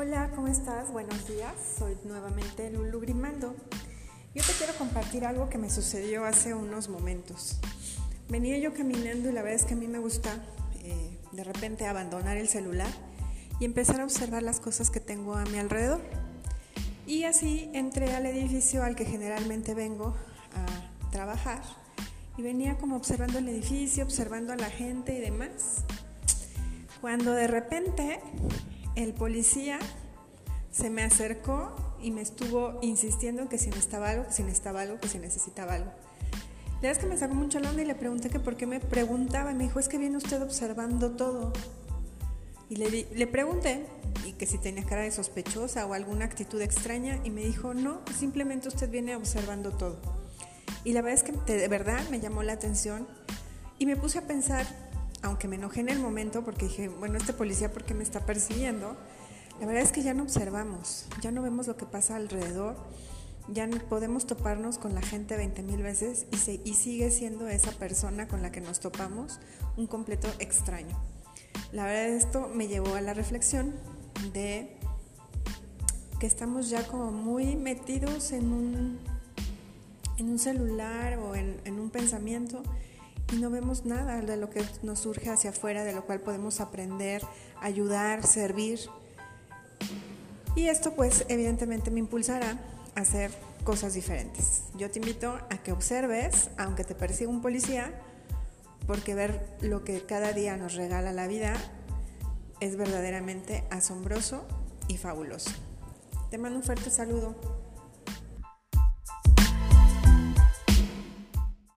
Hola, ¿cómo estás? Buenos días. Soy nuevamente Lulu Grimaldo. Yo te quiero compartir algo que me sucedió hace unos momentos. Venía yo caminando y la verdad es que a mí me gusta eh, de repente abandonar el celular y empezar a observar las cosas que tengo a mi alrededor. Y así entré al edificio al que generalmente vengo a trabajar y venía como observando el edificio, observando a la gente y demás. Cuando de repente el policía se me acercó y me estuvo insistiendo en que si necesitaba algo, que si necesitaba algo, que si necesitaba algo. La verdad es que me sacó mucho la onda y le pregunté que por qué me preguntaba. Me dijo, es que viene usted observando todo. Y le, le pregunté y que si tenía cara de sospechosa o alguna actitud extraña. Y me dijo, no, simplemente usted viene observando todo. Y la verdad es que de verdad me llamó la atención y me puse a pensar aunque me enojé en el momento porque dije, bueno, este policía, ¿por qué me está persiguiendo? La verdad es que ya no observamos, ya no vemos lo que pasa alrededor, ya podemos toparnos con la gente 20 mil veces y, sigue siendo esa persona con la que nos topamos un completo extraño. La verdad esto me llevó a la reflexión de que estamos ya como muy metidos en un, en un celular o en un pensamiento y no vemos nada de lo que nos surge hacia afuera, de lo cual podemos aprender, ayudar, servir. Y esto pues evidentemente me impulsará a hacer cosas diferentes. Yo te invito a que observes, aunque te persiga un policía, porque ver lo que cada día nos regala la vida es verdaderamente asombroso y fabuloso. Te mando un fuerte saludo.